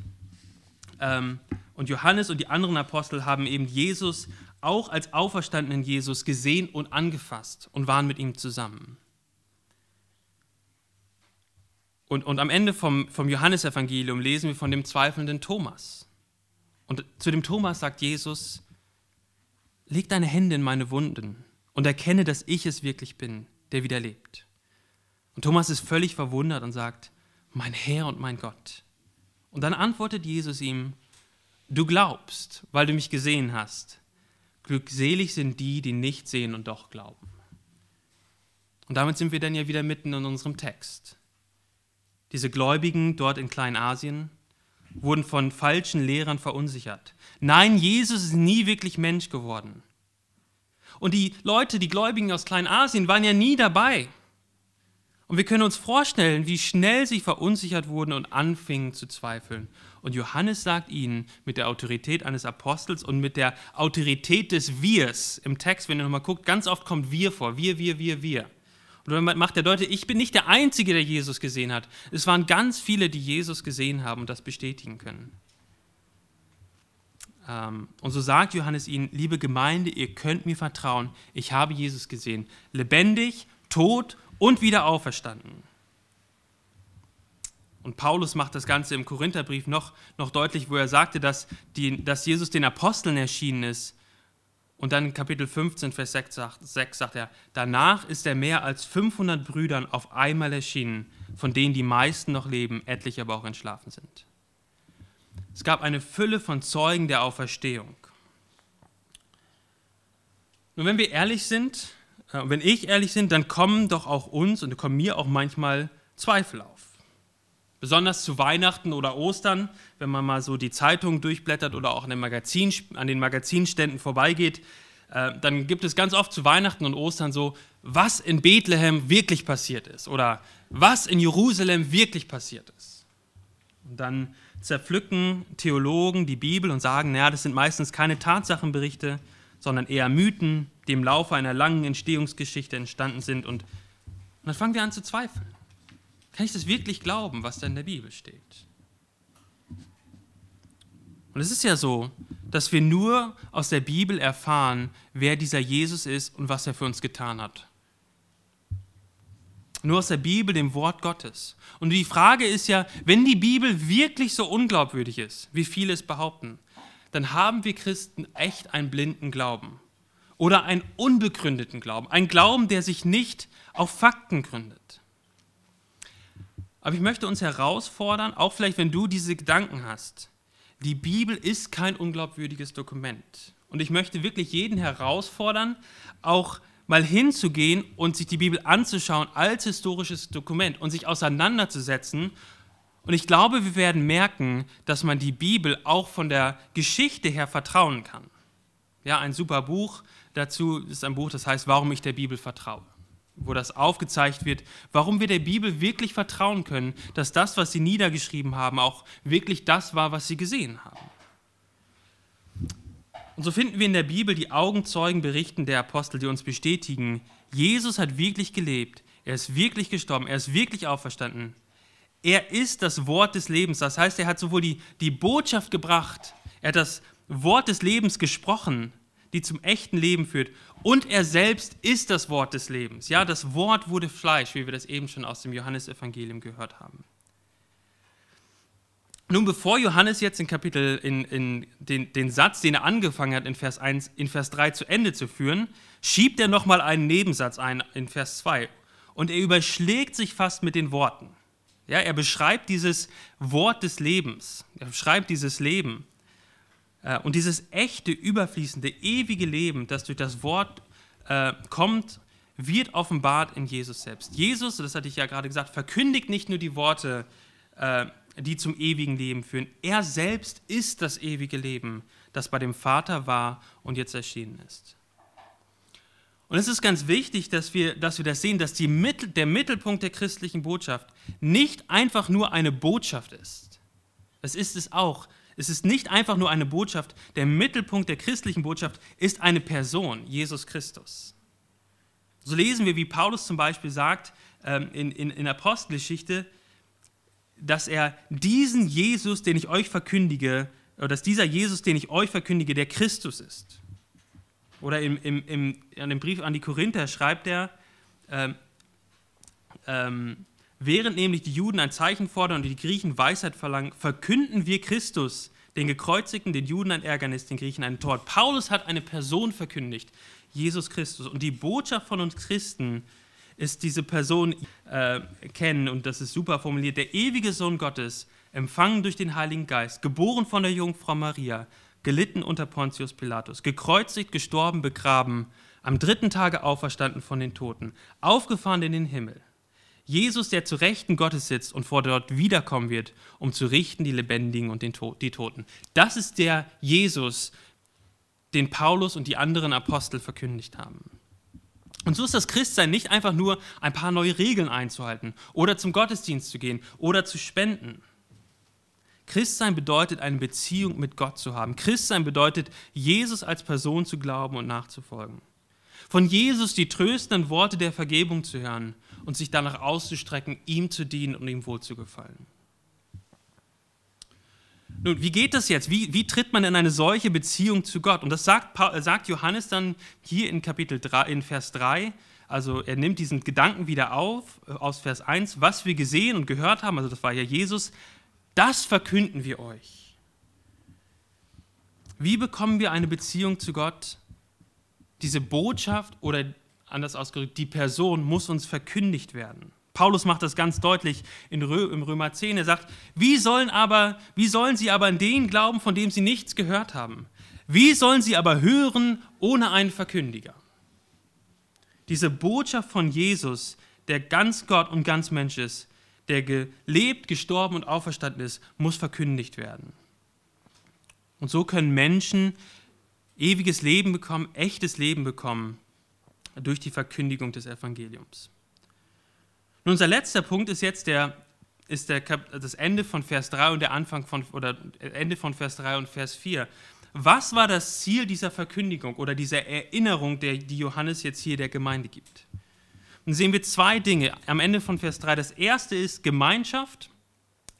ähm, und Johannes und die anderen Apostel haben eben Jesus auch als auferstandenen Jesus gesehen und angefasst und waren mit ihm zusammen. Und, und am Ende vom, vom Johannesevangelium lesen wir von dem zweifelnden Thomas. Und zu dem Thomas sagt Jesus, leg deine Hände in meine Wunden und erkenne, dass ich es wirklich bin, der wieder lebt. Und Thomas ist völlig verwundert und sagt, mein Herr und mein Gott. Und dann antwortet Jesus ihm, du glaubst, weil du mich gesehen hast. Glückselig sind die, die nicht sehen und doch glauben. Und damit sind wir dann ja wieder mitten in unserem Text. Diese Gläubigen dort in Kleinasien wurden von falschen Lehrern verunsichert. Nein, Jesus ist nie wirklich Mensch geworden. Und die Leute, die Gläubigen aus Kleinasien, waren ja nie dabei. Und wir können uns vorstellen, wie schnell sie verunsichert wurden und anfingen zu zweifeln. Und Johannes sagt ihnen mit der Autorität eines Apostels und mit der Autorität des Wirs im Text, wenn ihr nochmal guckt, ganz oft kommt wir vor, wir, wir, wir, wir. Und dann macht er deutlich, ich bin nicht der Einzige, der Jesus gesehen hat. Es waren ganz viele, die Jesus gesehen haben und das bestätigen können. Ähm, und so sagt Johannes ihnen, liebe Gemeinde, ihr könnt mir vertrauen, ich habe Jesus gesehen, lebendig, tot und wieder auferstanden. Und Paulus macht das Ganze im Korintherbrief noch, noch deutlich, wo er sagte, dass, die, dass Jesus den Aposteln erschienen ist. Und dann in Kapitel 15, Vers 6 sagt, 6 sagt er, danach ist er mehr als 500 Brüdern auf einmal erschienen, von denen die meisten noch leben, etliche aber auch entschlafen sind. Es gab eine Fülle von Zeugen der Auferstehung. Nun, wenn wir ehrlich sind, und wenn ich ehrlich bin, dann kommen doch auch uns und kommen mir auch manchmal Zweifel auf. Besonders zu Weihnachten oder Ostern, wenn man mal so die Zeitungen durchblättert oder auch an den, Magazin, an den Magazinständen vorbeigeht, äh, dann gibt es ganz oft zu Weihnachten und Ostern so, was in Bethlehem wirklich passiert ist oder was in Jerusalem wirklich passiert ist. Und dann zerpflücken Theologen die Bibel und sagen, naja, das sind meistens keine Tatsachenberichte, sondern eher Mythen, die im Laufe einer langen Entstehungsgeschichte entstanden sind. Und, und dann fangen wir an zu zweifeln. Kann ich das wirklich glauben, was da in der Bibel steht? Und es ist ja so, dass wir nur aus der Bibel erfahren, wer dieser Jesus ist und was er für uns getan hat. Nur aus der Bibel, dem Wort Gottes. Und die Frage ist ja, wenn die Bibel wirklich so unglaubwürdig ist, wie viele es behaupten, dann haben wir Christen echt einen blinden Glauben oder einen unbegründeten Glauben, einen Glauben, der sich nicht auf Fakten gründet. Aber ich möchte uns herausfordern, auch vielleicht wenn du diese Gedanken hast, die Bibel ist kein unglaubwürdiges Dokument. Und ich möchte wirklich jeden herausfordern, auch mal hinzugehen und sich die Bibel anzuschauen als historisches Dokument und sich auseinanderzusetzen und ich glaube, wir werden merken, dass man die Bibel auch von der Geschichte her vertrauen kann. Ja, ein super Buch dazu ist ein Buch, das heißt, warum ich der Bibel vertraue. Wo das aufgezeigt wird, warum wir der Bibel wirklich vertrauen können, dass das, was sie niedergeschrieben haben, auch wirklich das war, was sie gesehen haben. Und so finden wir in der Bibel die Augenzeugenberichten der Apostel, die uns bestätigen, Jesus hat wirklich gelebt, er ist wirklich gestorben, er ist wirklich auferstanden, er ist das Wort des Lebens. Das heißt, er hat sowohl die, die Botschaft gebracht, er hat das Wort des Lebens gesprochen, die zum echten Leben führt. Und er selbst ist das Wort des Lebens. Ja, das Wort wurde Fleisch, wie wir das eben schon aus dem Johannesevangelium gehört haben. Nun, bevor Johannes jetzt in Kapitel, in, in den, den Satz, den er angefangen hat, in Vers 1, in Vers 3 zu Ende zu führen, schiebt er nochmal einen Nebensatz ein in Vers 2. Und er überschlägt sich fast mit den Worten. Ja, er beschreibt dieses Wort des Lebens. Er beschreibt dieses Leben. Äh, und dieses echte, überfließende, ewige Leben, das durch das Wort äh, kommt, wird offenbart in Jesus selbst. Jesus, das hatte ich ja gerade gesagt, verkündigt nicht nur die Worte, äh, die zum ewigen Leben führen. Er selbst ist das ewige Leben, das bei dem Vater war und jetzt erschienen ist. Und es ist ganz wichtig, dass wir, dass wir das sehen, dass Mittel, der Mittelpunkt der christlichen Botschaft nicht einfach nur eine Botschaft ist. Das ist es auch. Es ist nicht einfach nur eine Botschaft. Der Mittelpunkt der christlichen Botschaft ist eine Person, Jesus Christus. So lesen wir, wie Paulus zum Beispiel sagt ähm, in, in, in Apostelgeschichte, dass er diesen Jesus, den ich euch verkündige, oder dass dieser Jesus, den ich euch verkündige, der Christus ist. Oder im, im, im, in dem Brief an die Korinther schreibt er, ähm, ähm, während nämlich die Juden ein Zeichen fordern und die Griechen Weisheit verlangen, verkünden wir Christus, den Gekreuzigten, den Juden ein Ärgernis, den Griechen einen Tod. Paulus hat eine Person verkündigt, Jesus Christus. Und die Botschaft von uns Christen ist diese Person äh, kennen, und das ist super formuliert, der ewige Sohn Gottes, empfangen durch den Heiligen Geist, geboren von der Jungfrau Maria, gelitten unter Pontius Pilatus, gekreuzigt, gestorben, begraben, am dritten Tage auferstanden von den Toten, aufgefahren in den Himmel. Jesus, der zu Rechten Gottes sitzt und vor dort wiederkommen wird, um zu richten die Lebendigen und den die Toten. Das ist der Jesus, den Paulus und die anderen Apostel verkündigt haben. Und so ist das Christsein nicht einfach nur ein paar neue Regeln einzuhalten oder zum Gottesdienst zu gehen oder zu spenden. Christsein bedeutet, eine Beziehung mit Gott zu haben. Christsein bedeutet, Jesus als Person zu glauben und nachzufolgen. Von Jesus die tröstenden Worte der Vergebung zu hören und sich danach auszustrecken, ihm zu dienen und ihm wohlzugefallen. Nun, wie geht das jetzt? Wie, wie tritt man in eine solche Beziehung zu Gott? Und das sagt, sagt Johannes dann hier in Kapitel 3, in Vers 3. Also er nimmt diesen Gedanken wieder auf, äh, aus Vers 1, was wir gesehen und gehört haben, also das war ja Jesus, das verkünden wir euch. Wie bekommen wir eine Beziehung zu Gott? Diese Botschaft oder anders ausgedrückt, die Person muss uns verkündigt werden. Paulus macht das ganz deutlich in Rö im Römer 10. Er sagt, wie sollen, aber, wie sollen sie aber an den glauben, von dem sie nichts gehört haben? Wie sollen sie aber hören ohne einen Verkündiger? Diese Botschaft von Jesus, der ganz Gott und ganz Mensch ist, der gelebt, gestorben und auferstanden ist, muss verkündigt werden. Und so können Menschen ewiges Leben bekommen, echtes Leben bekommen durch die Verkündigung des Evangeliums. Und unser letzter Punkt ist jetzt der, ist der, das Ende von Vers 3 und der Anfang von, oder Ende von Vers 3 und Vers 4. Was war das Ziel dieser Verkündigung oder dieser Erinnerung, der, die Johannes jetzt hier der Gemeinde gibt? Und sehen wir zwei Dinge am Ende von Vers 3. Das erste ist Gemeinschaft,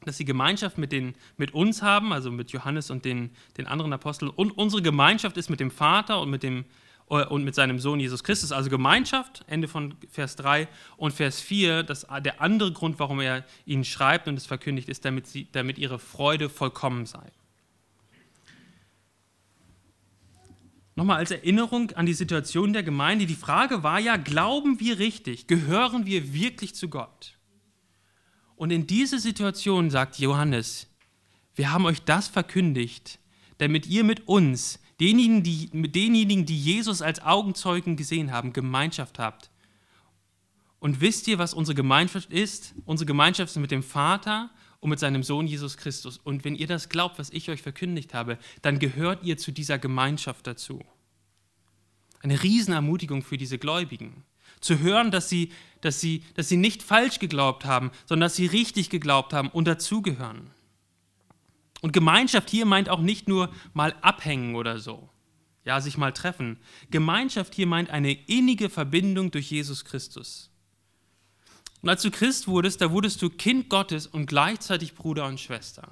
dass sie Gemeinschaft mit, den, mit uns haben, also mit Johannes und den, den anderen Aposteln. Und unsere Gemeinschaft ist mit dem Vater und mit dem äh, und mit seinem Sohn Jesus Christus, also Gemeinschaft, Ende von Vers 3 und Vers 4, das, der andere Grund, warum er ihnen schreibt und es verkündigt, ist, damit, sie, damit ihre Freude vollkommen sei. Nochmal als Erinnerung an die Situation der Gemeinde, die Frage war ja, glauben wir richtig, gehören wir wirklich zu Gott? Und in diese Situation sagt Johannes, wir haben euch das verkündigt, damit ihr mit uns denjenigen die, mit denjenigen, die Jesus als Augenzeugen gesehen haben, Gemeinschaft habt. Und wisst ihr, was unsere Gemeinschaft ist? Unsere Gemeinschaft ist mit dem Vater und mit seinem Sohn Jesus Christus. Und wenn ihr das glaubt, was ich euch verkündigt habe, dann gehört ihr zu dieser Gemeinschaft dazu. Eine Riesenermutigung für diese Gläubigen. Zu hören, dass sie, dass, sie, dass sie nicht falsch geglaubt haben, sondern dass sie richtig geglaubt haben und dazugehören. Und Gemeinschaft hier meint auch nicht nur mal abhängen oder so, ja, sich mal treffen. Gemeinschaft hier meint eine innige Verbindung durch Jesus Christus. Und als du Christ wurdest, da wurdest du Kind Gottes und gleichzeitig Bruder und Schwester.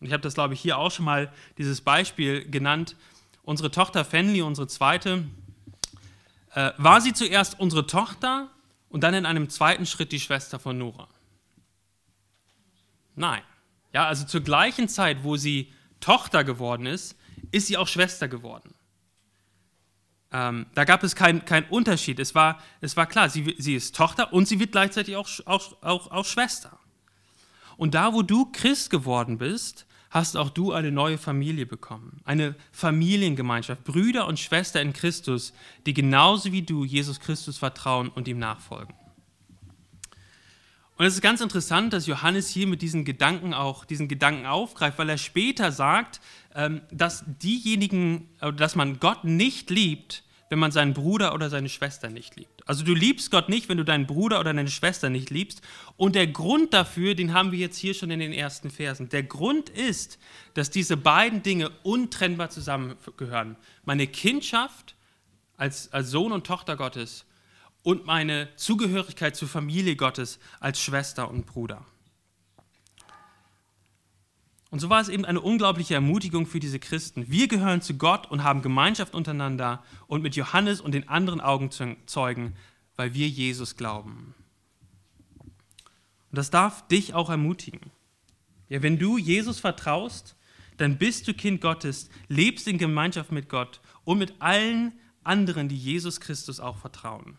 Und ich habe das, glaube ich, hier auch schon mal dieses Beispiel genannt. Unsere Tochter Fenley, unsere zweite, äh, war sie zuerst unsere Tochter und dann in einem zweiten Schritt die Schwester von Nora? Nein. Ja, also zur gleichen Zeit, wo sie Tochter geworden ist, ist sie auch Schwester geworden. Ähm, da gab es keinen kein Unterschied. Es war, es war klar, sie, sie ist Tochter und sie wird gleichzeitig auch, auch, auch, auch Schwester. Und da, wo du Christ geworden bist, hast auch du eine neue Familie bekommen. Eine Familiengemeinschaft, Brüder und Schwestern in Christus, die genauso wie du Jesus Christus vertrauen und ihm nachfolgen. Und es ist ganz interessant, dass Johannes hier mit diesen Gedanken auch diesen Gedanken aufgreift, weil er später sagt, ähm, dass diejenigen, dass man Gott nicht liebt, wenn man seinen Bruder oder seine Schwester nicht liebt. Also du liebst Gott nicht, wenn du deinen Bruder oder deine Schwester nicht liebst. Und der Grund dafür, den haben wir jetzt hier schon in den ersten Versen. Der Grund ist, dass diese beiden Dinge untrennbar zusammengehören. Meine Kindschaft als, als Sohn und Tochter Gottes und meine Zugehörigkeit zur Familie Gottes als Schwester und Bruder. Und so war es eben eine unglaubliche Ermutigung für diese Christen. Wir gehören zu Gott und haben Gemeinschaft untereinander und mit Johannes und den anderen Augenzeugen, weil wir Jesus glauben. Und das darf dich auch ermutigen. Ja, wenn du Jesus vertraust, dann bist du Kind Gottes, lebst in Gemeinschaft mit Gott und mit allen anderen, die Jesus Christus auch vertrauen.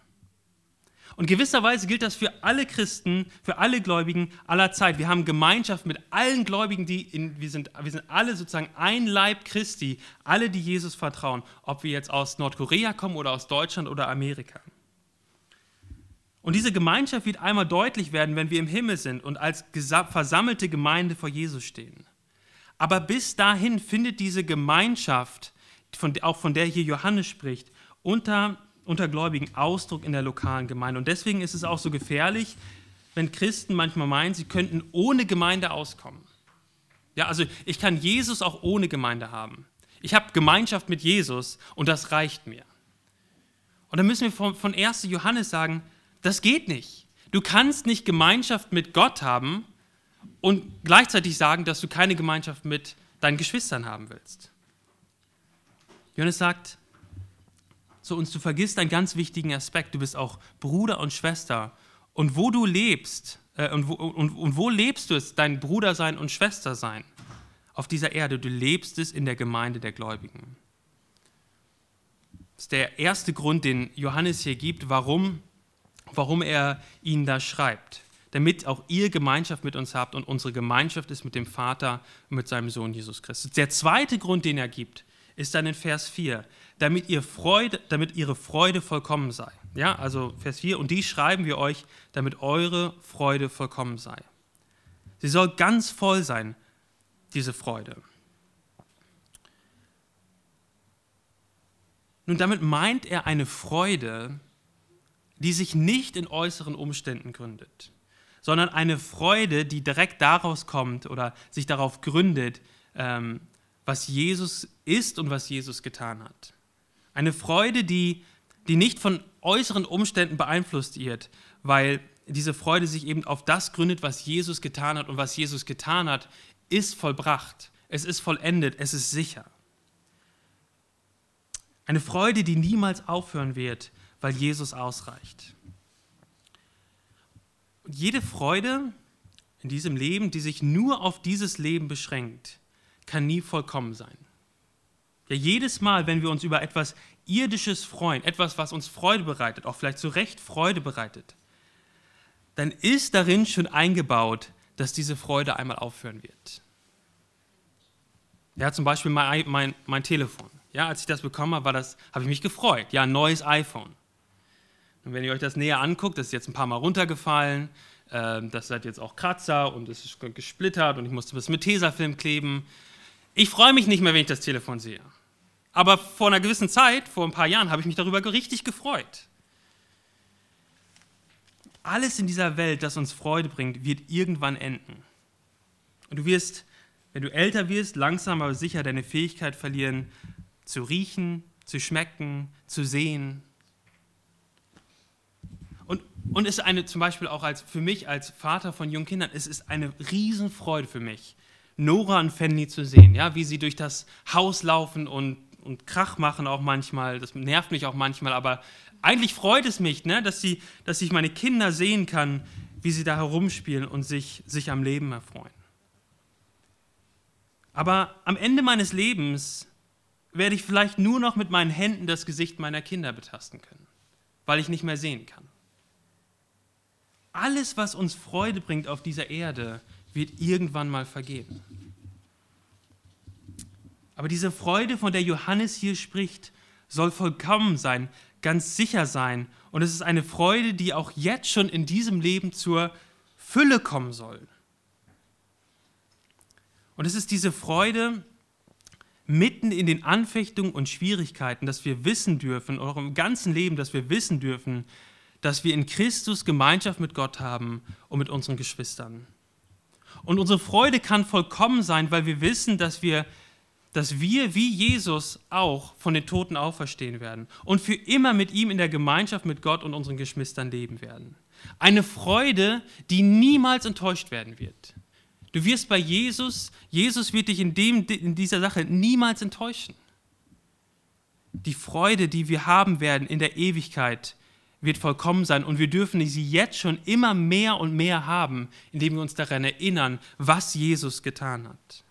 Und gewisserweise gilt das für alle Christen, für alle Gläubigen aller Zeit. Wir haben Gemeinschaft mit allen Gläubigen, die in, wir, sind, wir sind alle sozusagen ein Leib Christi, alle, die Jesus vertrauen, ob wir jetzt aus Nordkorea kommen oder aus Deutschland oder Amerika. Und diese Gemeinschaft wird einmal deutlich werden, wenn wir im Himmel sind und als versammelte Gemeinde vor Jesus stehen. Aber bis dahin findet diese Gemeinschaft, von, auch von der hier Johannes spricht, unter unter Gläubigen Ausdruck in der lokalen Gemeinde. Und deswegen ist es auch so gefährlich, wenn Christen manchmal meinen, sie könnten ohne Gemeinde auskommen. Ja, also ich kann Jesus auch ohne Gemeinde haben. Ich habe Gemeinschaft mit Jesus und das reicht mir. Und dann müssen wir von, von 1. Johannes sagen, das geht nicht. Du kannst nicht Gemeinschaft mit Gott haben und gleichzeitig sagen, dass du keine Gemeinschaft mit deinen Geschwistern haben willst. Johannes sagt, so, und du vergisst einen ganz wichtigen Aspekt. Du bist auch Bruder und Schwester. Und wo du lebst, äh, und, wo, und, und wo lebst du es, dein Bruder sein und Schwester sein? Auf dieser Erde. Du lebst es in der Gemeinde der Gläubigen. Das ist der erste Grund, den Johannes hier gibt, warum, warum er ihnen da schreibt. Damit auch ihr Gemeinschaft mit uns habt und unsere Gemeinschaft ist mit dem Vater und mit seinem Sohn Jesus Christus. Der zweite Grund, den er gibt, ist dann in Vers 4 damit, ihr Freude, damit ihre Freude vollkommen sei. Ja, also Vers 4, und die schreiben wir euch, damit eure Freude vollkommen sei. Sie soll ganz voll sein, diese Freude. Nun, damit meint er eine Freude, die sich nicht in äußeren Umständen gründet, sondern eine Freude, die direkt daraus kommt oder sich darauf gründet, ähm, was Jesus ist und was Jesus getan hat. Eine Freude, die, die nicht von äußeren Umständen beeinflusst wird, weil diese Freude sich eben auf das gründet, was Jesus getan hat. Und was Jesus getan hat, ist vollbracht. Es ist vollendet. Es ist sicher. Eine Freude, die niemals aufhören wird, weil Jesus ausreicht. Und jede Freude in diesem Leben, die sich nur auf dieses Leben beschränkt, kann nie vollkommen sein. Ja, jedes Mal, wenn wir uns über etwas Irdisches freuen, etwas, was uns Freude bereitet, auch vielleicht zu Recht Freude bereitet, dann ist darin schon eingebaut, dass diese Freude einmal aufhören wird. Ja, zum Beispiel mein, mein, mein Telefon. Ja, als ich das bekommen habe, das, habe ich mich gefreut. Ja, ein neues iPhone. Und wenn ihr euch das näher anguckt, das ist jetzt ein paar Mal runtergefallen, äh, das hat jetzt auch Kratzer und es ist gesplittert und ich musste das mit Tesafilm kleben. Ich freue mich nicht mehr, wenn ich das Telefon sehe. Aber vor einer gewissen Zeit, vor ein paar Jahren, habe ich mich darüber richtig gefreut. Alles in dieser Welt, das uns Freude bringt, wird irgendwann enden. Und du wirst, wenn du älter wirst, langsam aber sicher deine Fähigkeit verlieren, zu riechen, zu schmecken, zu sehen. Und, und es ist eine, zum Beispiel auch als, für mich als Vater von jungen Kindern, es ist eine Riesenfreude für mich, Nora und Fanny zu sehen, ja, wie sie durch das Haus laufen und und Krach machen auch manchmal. Das nervt mich auch manchmal, aber eigentlich freut es mich, ne, dass, sie, dass ich meine Kinder sehen kann, wie sie da herumspielen und sich, sich am Leben erfreuen. Aber am Ende meines Lebens werde ich vielleicht nur noch mit meinen Händen das Gesicht meiner Kinder betasten können, weil ich nicht mehr sehen kann. Alles, was uns Freude bringt auf dieser Erde, wird irgendwann mal vergehen. Aber diese Freude, von der Johannes hier spricht, soll vollkommen sein, ganz sicher sein. Und es ist eine Freude, die auch jetzt schon in diesem Leben zur Fülle kommen soll. Und es ist diese Freude mitten in den Anfechtungen und Schwierigkeiten, dass wir wissen dürfen, in eurem ganzen Leben, dass wir wissen dürfen, dass wir in Christus Gemeinschaft mit Gott haben und mit unseren Geschwistern. Und unsere Freude kann vollkommen sein, weil wir wissen, dass wir, dass wir wie Jesus auch von den Toten auferstehen werden und für immer mit ihm in der Gemeinschaft mit Gott und unseren Geschwistern leben werden. Eine Freude, die niemals enttäuscht werden wird. Du wirst bei Jesus, Jesus wird dich in, dem, in dieser Sache niemals enttäuschen. Die Freude, die wir haben werden in der Ewigkeit, wird vollkommen sein und wir dürfen sie jetzt schon immer mehr und mehr haben, indem wir uns daran erinnern, was Jesus getan hat.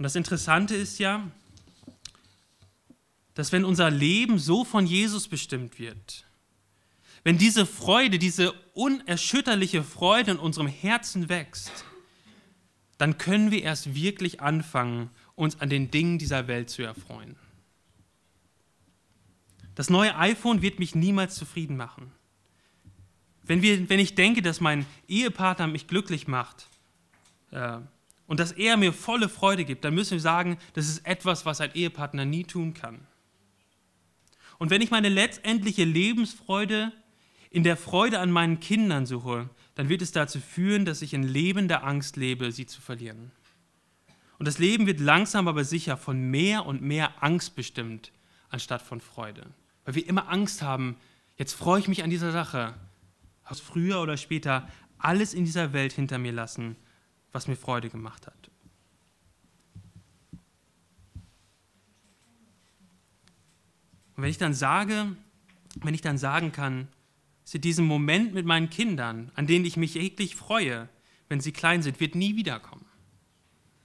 Und das Interessante ist ja, dass wenn unser Leben so von Jesus bestimmt wird, wenn diese Freude, diese unerschütterliche Freude in unserem Herzen wächst, dann können wir erst wirklich anfangen, uns an den Dingen dieser Welt zu erfreuen. Das neue iPhone wird mich niemals zufrieden machen. Wenn, wir, wenn ich denke, dass mein Ehepartner mich glücklich macht äh, und dass er mir volle Freude gibt, dann müssen wir sagen, das ist etwas, was ein Ehepartner nie tun kann. Und wenn ich meine letztendliche Lebensfreude in der Freude an meinen Kindern suche, dann wird es dazu führen, dass ich in lebender Angst lebe, sie zu verlieren. Und das Leben wird langsam aber sicher von mehr und mehr Angst bestimmt, anstatt von Freude. Weil wir immer Angst haben, jetzt freue ich mich an dieser Sache. Aus früher oder später alles in dieser Welt hinter mir lassen, was mir Freude gemacht hat. Und wenn ich dann sage, wenn ich dann sagen kann, ist diesen Moment mit meinen Kindern, an denen ich mich eklig freue, wenn sie klein sind, wird nie wiederkommen.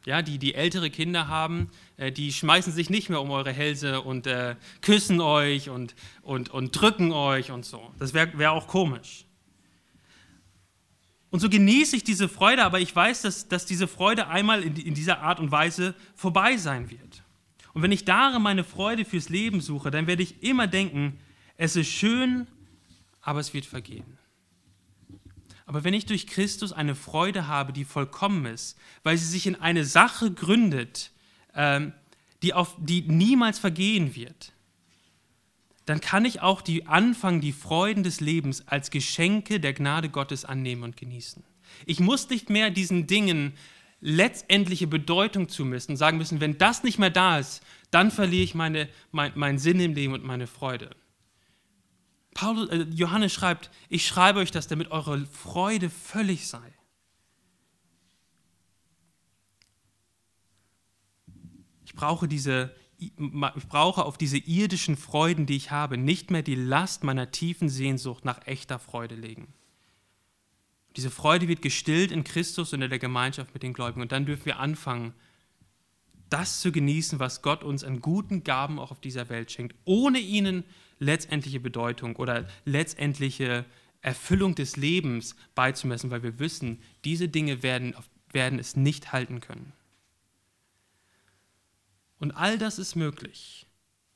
Ja, die, die ältere Kinder haben, äh, die schmeißen sich nicht mehr um eure Hälse und äh, küssen euch und, und, und drücken euch und so. Das wäre wär auch komisch. Und so genieße ich diese Freude, aber ich weiß, dass, dass diese Freude einmal in, in dieser Art und Weise vorbei sein wird. Und wenn ich darin meine Freude fürs Leben suche, dann werde ich immer denken, es ist schön, aber es wird vergehen. Aber wenn ich durch Christus eine Freude habe, die vollkommen ist, weil sie sich in eine Sache gründet, ähm, die, auf, die niemals vergehen wird, dann kann ich auch die anfangen, die Freuden des Lebens als Geschenke der Gnade Gottes annehmen und genießen. Ich muss nicht mehr diesen Dingen letztendliche Bedeutung zumessen und sagen müssen, wenn das nicht mehr da ist, dann verliere ich meine, mein, meinen Sinn im Leben und meine Freude. Paulus, äh, Johannes schreibt, ich schreibe euch das, damit eure Freude völlig sei. Ich brauche, diese, ich brauche auf diese irdischen Freuden, die ich habe, nicht mehr die Last meiner tiefen Sehnsucht nach echter Freude legen. Diese Freude wird gestillt in Christus und in der Gemeinschaft mit den Gläubigen. Und dann dürfen wir anfangen, das zu genießen, was Gott uns an guten Gaben auch auf dieser Welt schenkt, ohne ihnen letztendliche Bedeutung oder letztendliche Erfüllung des Lebens beizumessen, weil wir wissen, diese Dinge werden, werden es nicht halten können. Und all das ist möglich.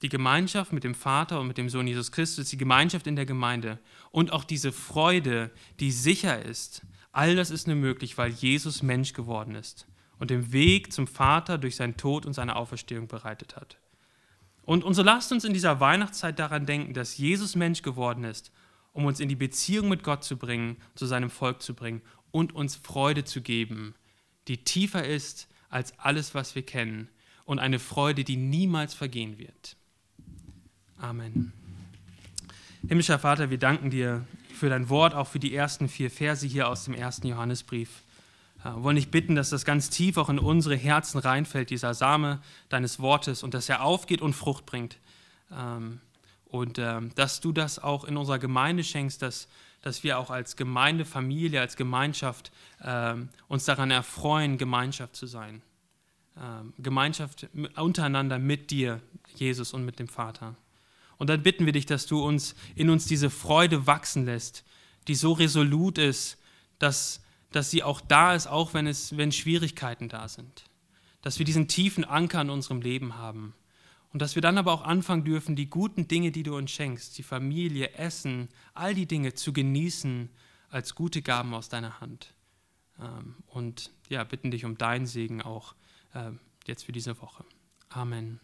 Die Gemeinschaft mit dem Vater und mit dem Sohn Jesus Christus, die Gemeinschaft in der Gemeinde und auch diese Freude, die sicher ist, all das ist nur möglich, weil Jesus Mensch geworden ist und den Weg zum Vater durch seinen Tod und seine Auferstehung bereitet hat. Und, und so lasst uns in dieser Weihnachtszeit daran denken, dass Jesus Mensch geworden ist, um uns in die Beziehung mit Gott zu bringen, zu seinem Volk zu bringen und uns Freude zu geben, die tiefer ist als alles, was wir kennen und eine Freude, die niemals vergehen wird. Amen. Himmlischer Vater, wir danken dir für dein Wort, auch für die ersten vier Verse hier aus dem ersten Johannesbrief. Wir wollen dich bitten, dass das ganz tief auch in unsere Herzen reinfällt, dieser Same deines Wortes, und dass er aufgeht und Frucht bringt. Ähm, und ähm, dass du das auch in unserer Gemeinde schenkst, dass, dass wir auch als Gemeindefamilie, als Gemeinschaft ähm, uns daran erfreuen, Gemeinschaft zu sein. Gemeinschaft untereinander mit dir, Jesus, und mit dem Vater. Und dann bitten wir dich, dass du uns in uns diese Freude wachsen lässt, die so resolut ist, dass dass sie auch da ist, auch wenn, es, wenn Schwierigkeiten da sind. Dass wir diesen tiefen Anker in unserem Leben haben. Und dass wir dann aber auch anfangen dürfen, die guten Dinge, die du uns schenkst, die Familie, Essen, all die Dinge zu genießen als gute Gaben aus deiner Hand. Ähm, und ja, bitten dich um deinen Segen auch ähm, jetzt für diese Woche. Amen.